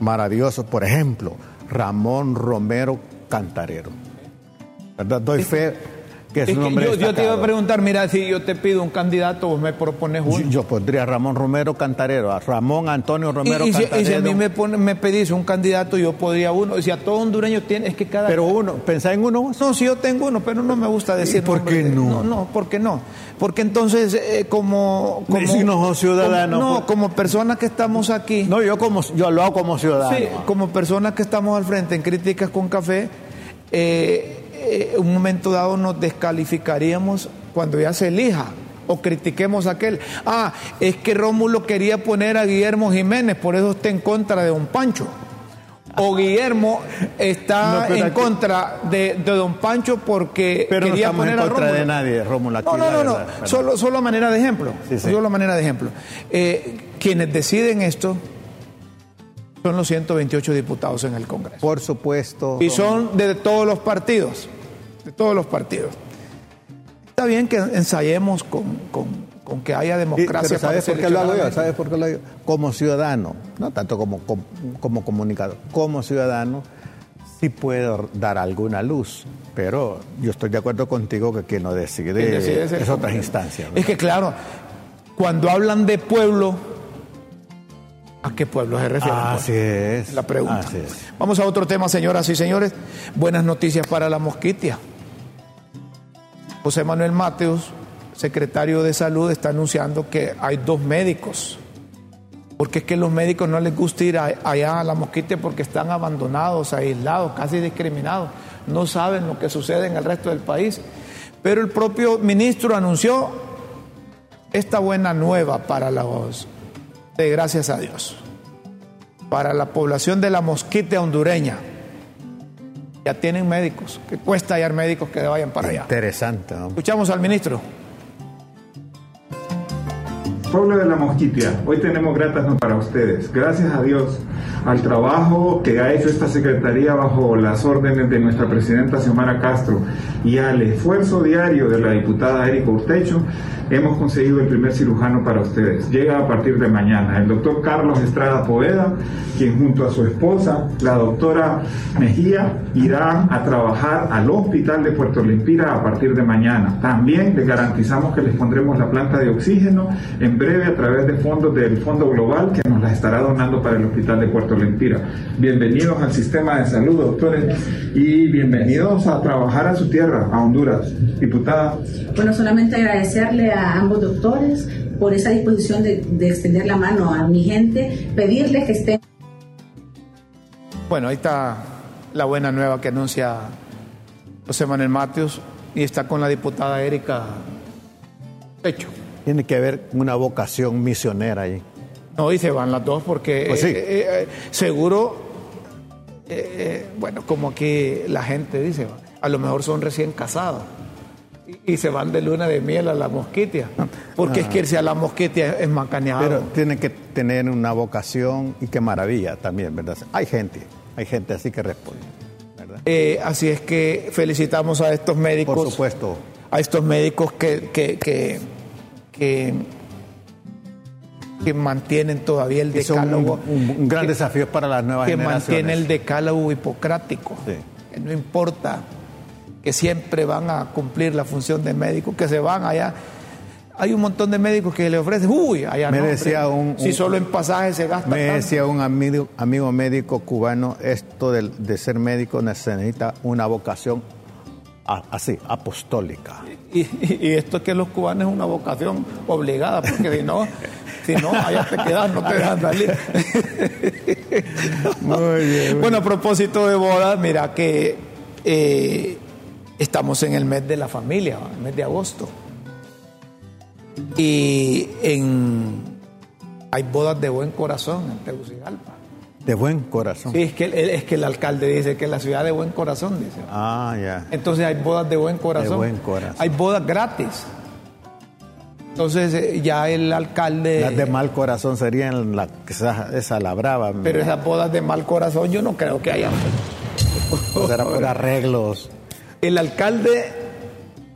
maravillosos. Por ejemplo, Ramón Romero Cantarero. ¿Verdad? Doy fe que es, Es un hombre yo, yo te iba a preguntar, mira, si yo te pido un candidato, vos me propones uno. Yo, yo pondría a Ramón Romero Cantarero, a Ramón Antonio Romero y si, y Cantarero. si a mí me, pone- me pedís un candidato, yo podría uno. Si a todo hondureño tiene, es que cada. Pero uno, ¿pensá en uno? no, si yo tengo uno, pero no me gusta decir. por qué no? No, no, ¿por qué no? Porque entonces, eh, como. como Si no ciudadano, como- no, como personas que estamos aquí. No, yo como yo lo hago como ciudadano. Sí, como personas que estamos al frente en Críticas con Café, eh, eh, un momento dado nos descalificaríamos cuando ya se elija o critiquemos a aquel. Ah, es que Rómulo quería poner a Guillermo Jiménez, por eso está en contra de Don Pancho. O Guillermo está No, en aquí- contra de, de Don Pancho porque Pero no quería estamos en poner a contra de nadie, Rómulo. aquí, No, no, no, no. Solo, solo a manera de ejemplo. Sí, sí. Solo a manera de ejemplo. Eh, quienes deciden esto son los 128 diputados en el Congreso. Por supuesto. Y son de todos los partidos. De todos los partidos. Está bien que ensayemos con, con- con que haya democracia. pero ¿Sabes por qué lo hago yo? ¿Sabes por qué lo hago? Como ciudadano, no tanto como, como, como comunicador, como ciudadano, sí puedo dar alguna luz. Pero yo estoy de acuerdo contigo que quien lo decide, es otras instancias. Es que claro, cuando hablan de pueblo, ¿a qué pueblo se refieren? pues? Así es. la pregunta. Así es. Vamos a otro tema, señoras y señores. Buenas noticias para la mosquitia. José Manuel Mateos, secretario de Salud, está anunciando que hay dos médicos. Porque es que los médicos no les gusta ir a- allá a la mosquitia porque están abandonados, aislados, casi discriminados. No saben lo que sucede en el resto del país. Pero el propio ministro anunció esta buena nueva para los, de gracias a Dios, para la población de la mosquitia hondureña. Ya tienen médicos, que cuesta hallar médicos que vayan para allá. Interesante. ¿no? Escuchamos al ministro. Pueblo de la Mosquitia, hoy tenemos gratas noticias para ustedes. Gracias a Dios al trabajo que ha hecho esta Secretaría bajo las órdenes de nuestra presidenta Xiomara Castro y al esfuerzo diario de la diputada Erika Urtecho, hemos conseguido el primer cirujano para ustedes. Llega a partir de mañana el doctor Carlos Estrada Poveda, quien junto a su esposa, la doctora Mejía, irán a trabajar al hospital de Puerto Lempira a partir de mañana. También les garantizamos que les pondremos la planta de oxígeno en breve a través de fondos del Fondo Global que nos la estará donando para el hospital de Puerto Lempira. Bienvenidos al sistema de salud, doctores, y bienvenidos a trabajar a su tierra, a Honduras. Diputada. Bueno, solamente agradecerle a ambos doctores por esa disposición de, de extender la mano a mi gente, pedirles que estén Bueno, ahí está la buena nueva que anuncia José Manuel Mateos y está con la diputada Erika Pecho. Tiene que haber una vocación misionera ahí. No, y se van las dos porque Pues sí. eh, eh, eh, seguro, eh, bueno, como aquí la gente dice, a lo mejor son recién casados y, y se van de luna de miel a la mosquitia, porque es que irse a la mosquitia es macaneado. Pero tiene que tener una vocación y qué maravilla también, ¿verdad? Hay gente, hay gente así que responde, ¿verdad? Eh, así es que felicitamos a estos médicos. Por supuesto. a estos médicos que, que, que, que, que mantienen todavía el un, decálogo. un- un gran que- desafío para las nuevas que generaciones. mantiene el decálogo hipocrático. Sí. Que no importa que siempre van a cumplir la función de médico, que se van allá. Hay un montón de médicos que le ofrecen, uy, allá Me no, decía hombre, un- si un- solo en pasajes se gasta Me tanto. decía un amigo, amigo médico cubano, esto de, de ser médico necesita una vocación así, apostólica. Y, y- y esto que los cubanos es una vocación obligada, porque si no, si no, allá te quedas, no te dejan salir. Muy bien. Bueno, a propósito de bodas, mira que eh, estamos en el mes de la familia, el mes de agosto. Y en Hay bodas de buen corazón en Tegucigalpa. De buen corazón. Sí, es que, el- es que el alcalde dice que es la ciudad de buen corazón, dice. Ah, ya. Entonces hay bodas de buen corazón. De buen corazón. Hay bodas gratis. Entonces eh, ya el alcalde... Las de mal corazón serían la, esa, esa la brava. Pero esas bodas de mal corazón yo no creo que haya. Pues era por arreglos. El alcalde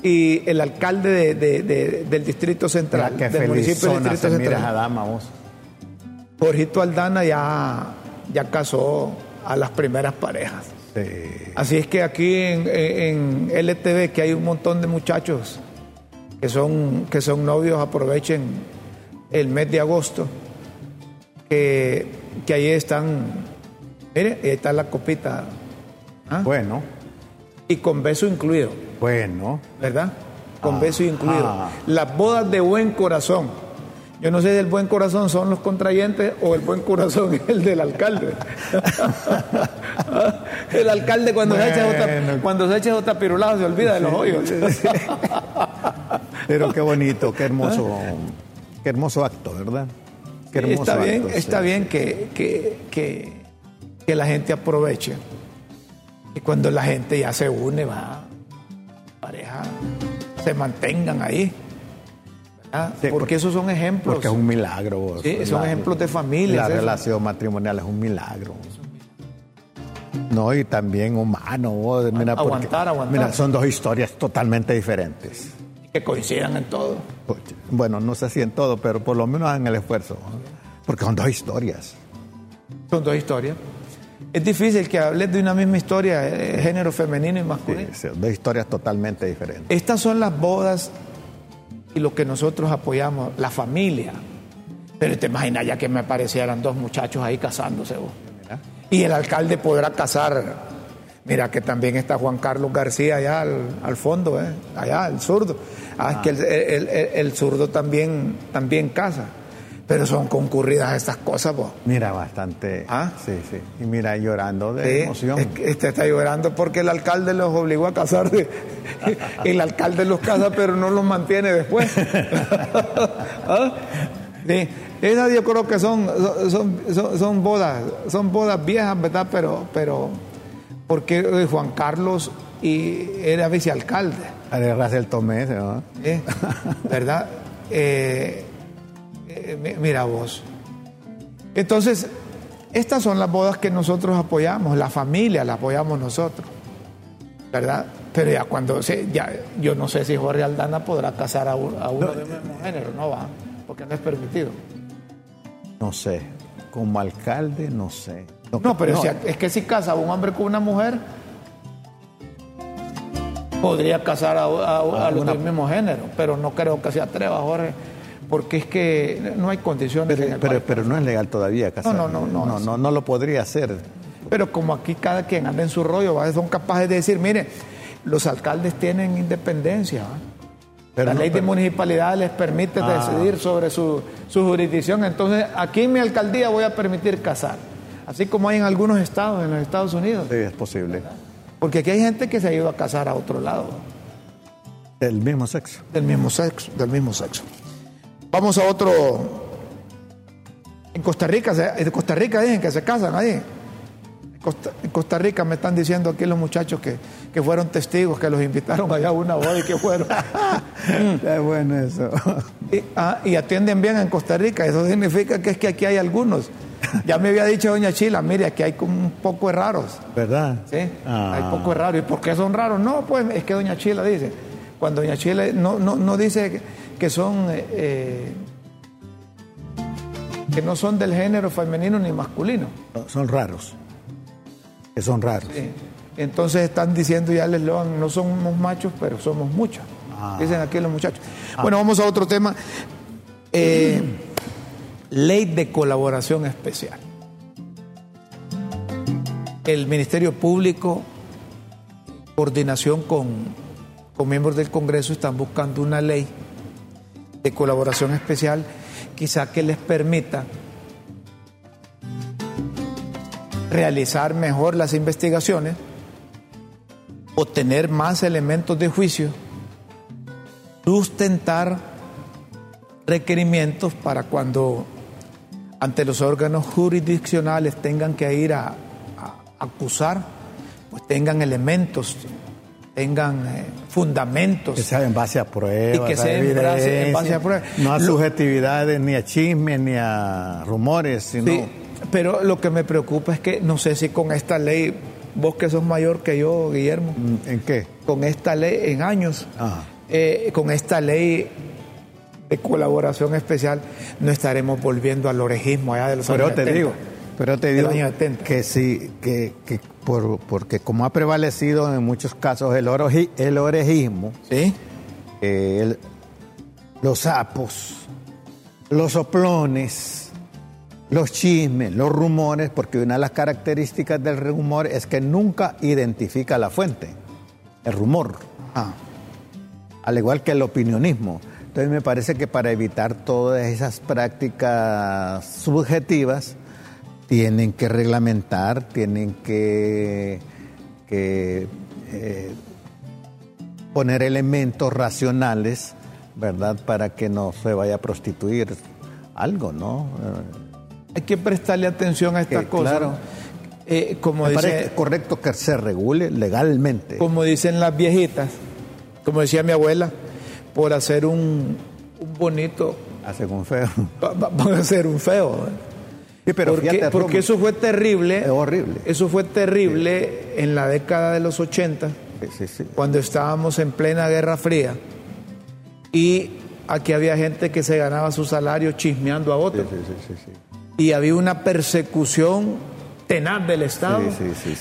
y el alcalde de- de- de- del distrito central, del municipio del distrito central, dama, vos. Jorgito Aldana ya, ya casó a las primeras parejas. Sí. Así es que aquí en, en- en LTV, que hay un montón de muchachos que son, que son novios, aprovechen el mes de agosto, que, que ahí están, mire, ahí está la copita, ¿ah? Bueno, y con beso incluido, bueno. ¿verdad? Con Ah, beso incluido. ah. Las bodas de buen corazón. Yo no sé si el buen corazón son los contrayentes o el buen corazón es el del alcalde. el alcalde cuando se echa otra, cuando se echa otra pirulada se olvida de los hoyos. Pero qué bonito, qué hermoso, qué hermoso acto, ¿verdad? Qué hermoso está bien, acto, está sí. bien que, que, que, que la gente aproveche. Y cuando la gente ya se une, va, pareja, se mantengan ahí. Sí, porque, esos son ejemplos. Porque es un milagro. Sí, son ejemplos de familia, La es eso. relación matrimonial es un milagro. No, y también humano. porque- Aguantar, aguantar. Mira, son dos historias totalmente diferentes. que coincidan en todo. Bueno, no sé si en todo, pero por lo menos en el esfuerzo. Porque son dos historias. Son dos historias. Es difícil que hables de una misma historia, eh, género femenino y Sí, masculino. son dos historias totalmente diferentes. Estas son las bodas y lo que nosotros apoyamos, la familia. Pero te imaginas ya que me aparecieran dos muchachos ahí casándose vos. Y el alcalde podrá casar. Mira que también está Juan Carlos García allá al, al fondo, ¿eh? allá, el zurdo. Ah, es que el, el- el- el zurdo también, también casa. Pero son concurridas estas cosas, vos. Mira, bastante. ¿Ah? Sí, sí. Y mira, llorando de Sí, emoción. es que este está llorando porque el alcalde los obligó a casarse. el alcalde los casa, pero no los mantiene después. ¿Ah? Sí, esas yo creo que son, son, son, son bodas, son bodas viejas, ¿verdad? Pero, pero porque eh, Juan Carlos y era vicealcalde, Agarras el tomé, ¿no? ¿eh? ¿verdad? Eh, eh, mi- mira vos. Entonces, estas son las bodas que nosotros apoyamos, la familia la apoyamos nosotros, ¿verdad? Pero ya cuando se, ya, yo no sé si Jorge Aldana podrá casar a, un- a uno del mismo género, no va, porque no es permitido. No sé. Como alcalde, no sé. No, pero si- es que si casa un hombre con una mujer, podría casar a, a- a los del mismo género, pero no creo que se atreva, Jorge, porque es que no hay condiciones Pero, no es legal todavía casar. No, no, no, no. No, no, no lo podría hacer. Pero como aquí cada quien anda en su rollo, ¿va? son capaces de decir, mire, los alcaldes tienen independencia. Pero la no, ley de pero- municipalidad les permite Ah. decidir sobre su, su jurisdicción. Entonces, aquí en mi alcaldía voy a permitir casar. Así como hay en algunos estados, en los Estados Unidos. Sí, es posible. Porque aquí hay gente que se ha ido a casar a otro lado, El mismo sexo. del mismo sexo. Del mismo sexo. Vamos a otro. En Costa Rica, en Costa Rica dicen que se casan ahí. Costa, en Costa Rica me están diciendo aquí los muchachos que, que fueron testigos, que los invitaron allá a una boda y que fueron. Es bueno eso. y, ah, y atienden bien en Costa Rica. Eso significa que es que aquí hay algunos. Ya me había dicho doña Chila, mire, aquí hay como un poco de raros. ¿Verdad? ¿sí? Ah. Hay poco de raros. ¿Y por qué son raros? No, pues es que doña Chila dice. Cuando doña Chila no, no, no dice que, son. eh, eh, que no son del género femenino ni masculino. Son raros. Que son raros. Sí. Entonces están diciendo ya el eslogan, no somos machos, pero somos muchos. Ah. Dicen aquí los muchachos. Bueno, vamos a otro tema. Eh, ley de colaboración especial. El Ministerio Público, coordinación con, con miembros del Congreso, están buscando una ley de colaboración especial, quizá que les permita realizar mejor las investigaciones, obtener más elementos de juicio, sustentar requerimientos para cuando ante los órganos jurisdiccionales tengan que ir a, acusar, pues tengan elementos, tengan eh, fundamentos. Que sea en base a pruebas. Y que sea en base, en base a pruebas. No a Lo- subjetividades, ni a chismes, ni a rumores, sino... Sí, pero lo que me preocupa es que no sé si con esta ley, vos que sos mayor que yo, Guillermo, ¿En qué? con esta ley en años, Ajá. eh, con esta ley de colaboración especial, no estaremos volviendo al orejismo allá de los Pero años te 70. digo, pero te digo año 70. que sí, que, que por, porque como ha prevalecido en muchos casos el, oroji- el orejismo, ¿Sí? eh, el- los sapos, los soplones, los chismes, los rumores, porque una de las características del rumor es que nunca identifica la fuente, el rumor, Ah, al igual que el opinionismo. Entonces me parece que para evitar todas esas prácticas subjetivas, tienen que reglamentar, tienen que, que, eh, poner elementos racionales, ¿verdad? Para que no se vaya a prostituir algo, ¿no? Eh, hay que prestarle atención a estas cosas. claro. Eh, como, me dice- parece correcto que se regule legalmente. como dicen las viejitas, como decía mi abuela, por hacer un, un bonito, Hace con feo. va- va- van a hacer un feo. ¿eh? Sí, pero porque, fíjate, porque eso fue terrible. Es horrible. Eso fue terrible en la década de los 80, Sí, sí, sí. cuando estábamos en plena Guerra Fría. Y aquí había gente que se ganaba su salario chismeando a Sí, otros. sí, sí, sí, sí. Y había una persecución tenaz del Estado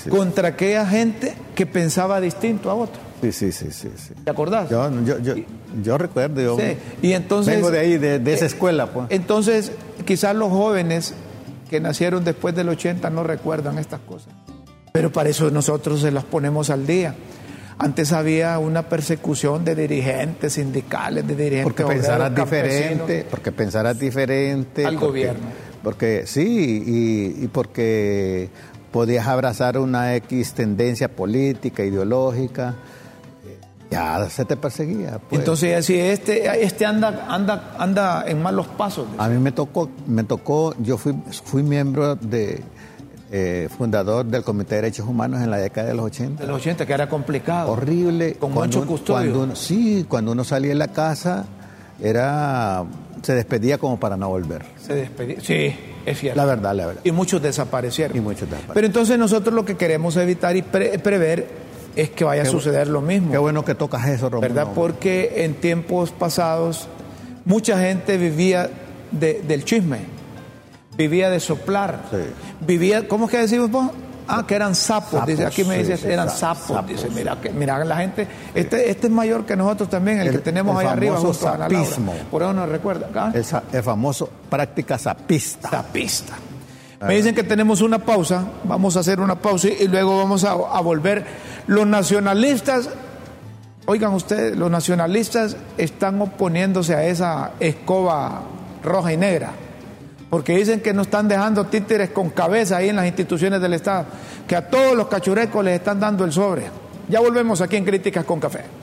contra aquella gente que pensaba distinto a otro. Sí, sí, sí, sí, sí. ¿Te acordás? Yo, yo, yo, yo recuerdo, yo Sí, y entonces- vengo de ahí, de, de esa eh, escuela, pues. Entonces, quizás los jóvenes que nacieron después del 80 no recuerdan estas cosas. Pero para eso nosotros se las ponemos al día. Antes había una persecución de dirigentes sindicales, de dirigentes porque obreros, pensaras diferente, porque pensaras diferente. Al porque- gobierno. Porque sí, y, y porque podías abrazar una X tendencia política, ideológica, ya se te perseguía. pues. Entonces, si este, este anda, anda, anda en malos pasos. A mí me tocó, me tocó, yo fui, fui miembro de eh, fundador del Comité de Derechos Humanos en la década de los 80. de los 80, que era complicado. horrible. Con un- Custodio. sí, cuando uno salía de la casa, era se despedía como para no volver. Se despedía. Sí, es cierto. La verdad, la verdad. Y muchos desaparecieron. Y muchos desaparecieron. Pero entonces nosotros lo que queremos evitar y pre- prever es que vaya a suceder lo mismo. Qué bueno que tocas eso, Romulo. ¿Verdad? Porque en tiempos pasados mucha gente vivía de- del chisme, vivía de soplar, Sí. vivía, ¿cómo es que decimos vos? Ah, que eran sapos, Sapos, dice, aquí me sí, dices, eran sa- sapos, sapos, dice, mira, que, mira la gente, este, este es mayor que nosotros también, el, El- que tenemos el ahí arriba, Ana sapismo. por eso nos recuerda, ¿ah? el, famoso práctica zapista. Zapista. Me dicen que tenemos una pausa, vamos a hacer una pausa y luego vamos a, a volver. Los nacionalistas, oigan ustedes, los nacionalistas están oponiéndose a esa escoba roja y negra, porque dicen que no están dejando títeres con cabeza ahí en las instituciones del Estado, que a todos los cachurecos les están dando el sobre. Ya volvemos aquí en Críticas con Café.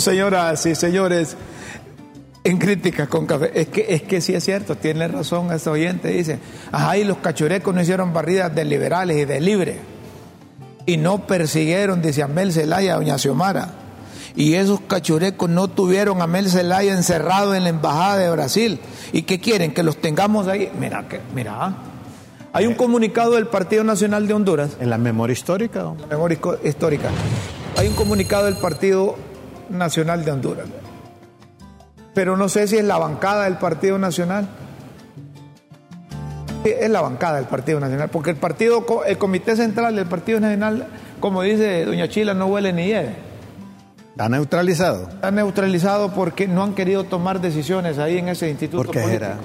Señoras y señores, en críticas con café. Es que, es que sí es cierto, tiene razón este oyente, dice, ajá, y los cachurecos no hicieron barridas de liberales y de libre. Y no persiguieron, dice Amel Zelaya, a doña Xiomara. Y esos cachurecos no tuvieron a Amel Zelaya encerrado en la embajada de Brasil. ¿Y qué quieren? Que los tengamos ahí. Mira, que, mira. Hay un comunicado del Partido Nacional de Honduras En la memoria histórica. ¿o? memoria hisco- histórica. Hay un comunicado del Partido Nacional de Honduras. Pero no sé si es la bancada del Partido Nacional. Es la bancada del Partido Nacional, porque el partido, el Comité Central del Partido Nacional, como dice Doña Chila, no huele ni hiede. Está neutralizado. Está neutralizado porque no han querido tomar decisiones ahí en ese instituto ¿Por qué político. será?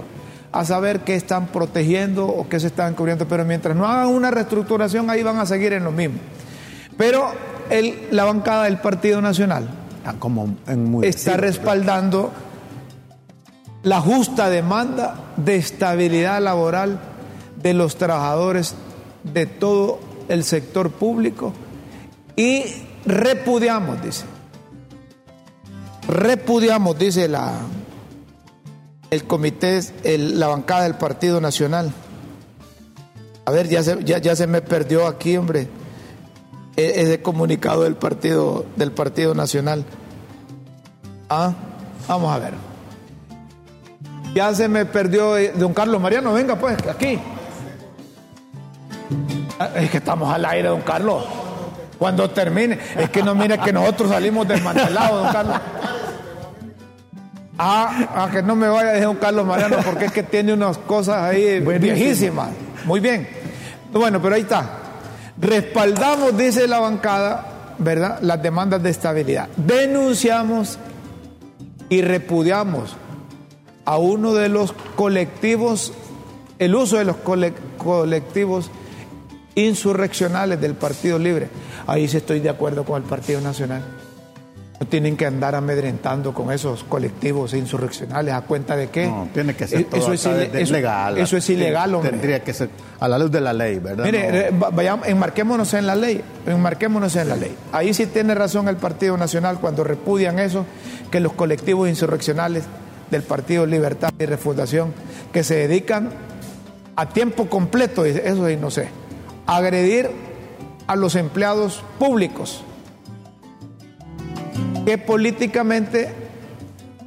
A saber qué están protegiendo o qué se están cubriendo, pero mientras no hagan una reestructuración ahí van a seguir en lo mismo. Pero el- la bancada del Partido Nacional como en muy está respaldando la justa demanda de estabilidad laboral de los trabajadores de todo el sector público y repudiamos, dice, repudiamos, dice la, el comité, la bancada del Partido Nacional. A ver, ya se, ya, se me perdió aquí, hombre, ese comunicado del Partido, del partido Nacional. Ah, vamos a ver. Ya se me perdió eh, don Carlos Mariano, venga pues, aquí. Ah, es que estamos al aire, don Carlos. Cuando termine, es que no mire que nosotros salimos desmantelados, don Carlos. Ah, a que no me vaya a don Carlos Mariano, porque es que tiene unas cosas ahí viejísimas. Muy bien. Bueno, pero ahí está. Respaldamos, dice la bancada, ¿verdad?, las demandas de estabilidad. Denunciamos y repudiamos a uno de los colectivos, el uso de los colectivos insurreccionales del Partido Libre. Ahí sí estoy de acuerdo con el Partido Nacional. No tienen que andar amedrentando con esos colectivos insurreccionales a cuenta de qué. No, tiene que ser todo eso, es, ilegal. Eso es ilegal, hombre. Tendría que ser a la luz de la ley, ¿verdad? Mire, vayamos, enmarquémonos en la ley, enmarquémonos en la ley. Ahí sí tiene razón el Partido Nacional cuando repudian eso, que los colectivos insurreccionales del Partido Libertad y Refundación, que se dedican a tiempo completo, eso sí no sé, agredir a los empleados públicos que políticamente,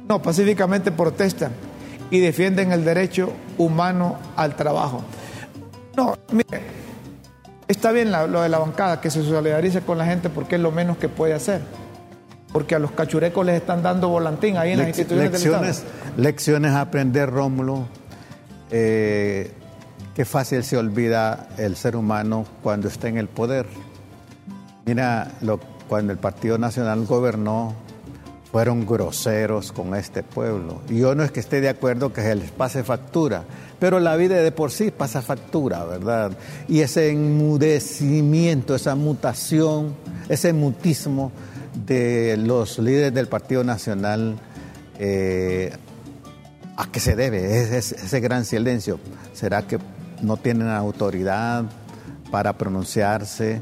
no, pacíficamente protestan y defienden el derecho humano al trabajo. No, mire, está bien lo de la bancada, que se solidarice con la gente porque es lo menos que puede hacer. Porque a los cachurecos les están dando volantín ahí en las instituciones lecciones, Lecciones a aprender, Rómulo. Eh, Qué fácil se olvida el ser humano cuando está en el poder. Mira, lo, cuando el Partido Nacional gobernó, fueron groseros con este pueblo. Y yo no es que esté de acuerdo que se les pase factura, pero la vida de por sí pasa factura, ¿verdad? Y ese enmudecimiento, esa mutación, ese mutismo de los líderes del Partido Nacional, eh, ¿a qué se debe ese, ese gran silencio? ¿Será que no tienen autoridad para pronunciarse,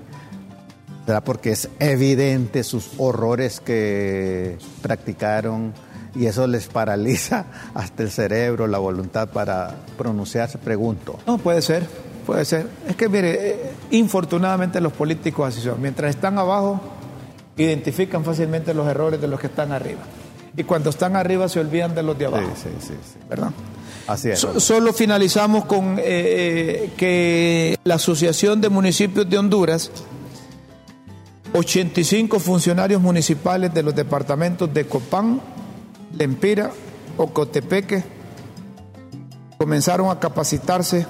¿será porque es evidente sus horrores que practicaron y eso les paraliza hasta el cerebro, la voluntad para pronunciarse? Pregunto. No, puede ser, puede ser. Es que mire, eh, infortunadamente los políticos así son. Mientras están abajo, identifican fácilmente los errores de los que están arriba. Y cuando están arriba se olvidan de los de abajo. Sí, sí, sí. sí. ¿Verdad? solo finalizamos con eh, eh, que la Asociación de Municipios de Honduras, 85 funcionarios municipales de los departamentos de Copán, Lempira, Ocotepeque, comenzaron a capacitarse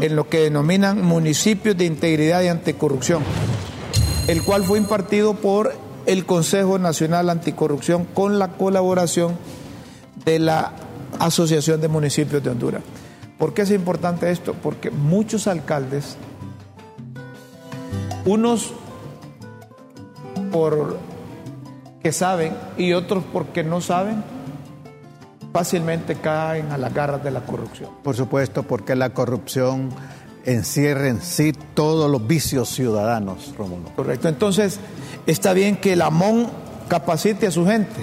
en lo que denominan municipios de integridad y anticorrupción, el cual fue impartido por el Consejo Nacional Anticorrupción con la colaboración de la Asociación de Municipios de Honduras. ¿Por qué es importante esto? Porque muchos alcaldes, unos por que saben y otros porque no saben, fácilmente caen a las garras de la corrupción. Por supuesto, porque la corrupción encierra en sí todos los vicios ciudadanos, Rómulo. Correcto. Entonces, está bien que el AMON capacite a su gente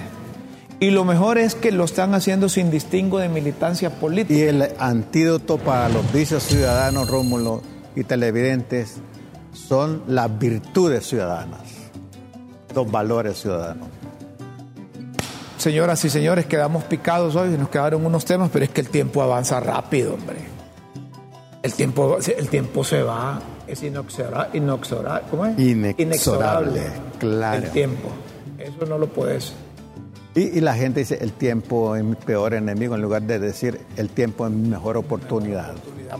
y lo mejor es que lo están haciendo sin distingo de militancia política. Y el antídoto para los vicios ciudadanos, Rómulo y televidentes, son las virtudes ciudadanas, los valores ciudadanos. Señoras y señores, quedamos picados hoy, nos quedaron unos temas, pero es que el tiempo avanza rápido, hombre. El tiempo, el tiempo se va, es inexorable, inexorable ¿cómo es? Inexorable, claro. El tiempo, eso no lo puedes y, la gente dice, el tiempo es mi peor enemigo, en lugar de decir, el tiempo es mi mejor oportunidad.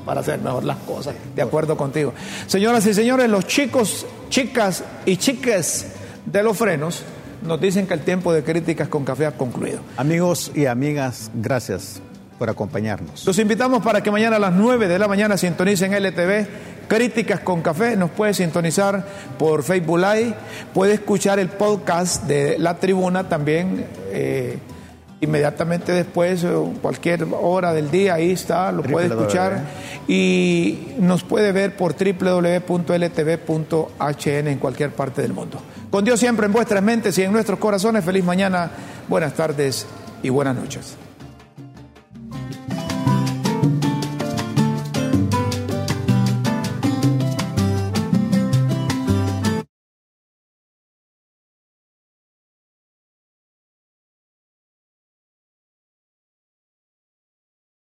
Para hacer mejor las cosas. De acuerdo contigo. Señoras y señores, los chicos, chicas y chiques de los frenos nos dicen que el tiempo de críticas con café ha concluido. Amigos y amigas, gracias por acompañarnos. Los invitamos para que mañana a las 9 de la mañana sintonicen LTV Críticas con Café. Nos puede sintonizar por Facebook Live. Puede escuchar el podcast de La Tribuna también. Eh, inmediatamente después, cualquier hora del día, ahí está, lo puede escuchar y nos puede ver por www.ltv.hn en cualquier parte del mundo. Con Dios siempre en vuestras mentes y en nuestros corazones, feliz mañana, buenas tardes y buenas noches.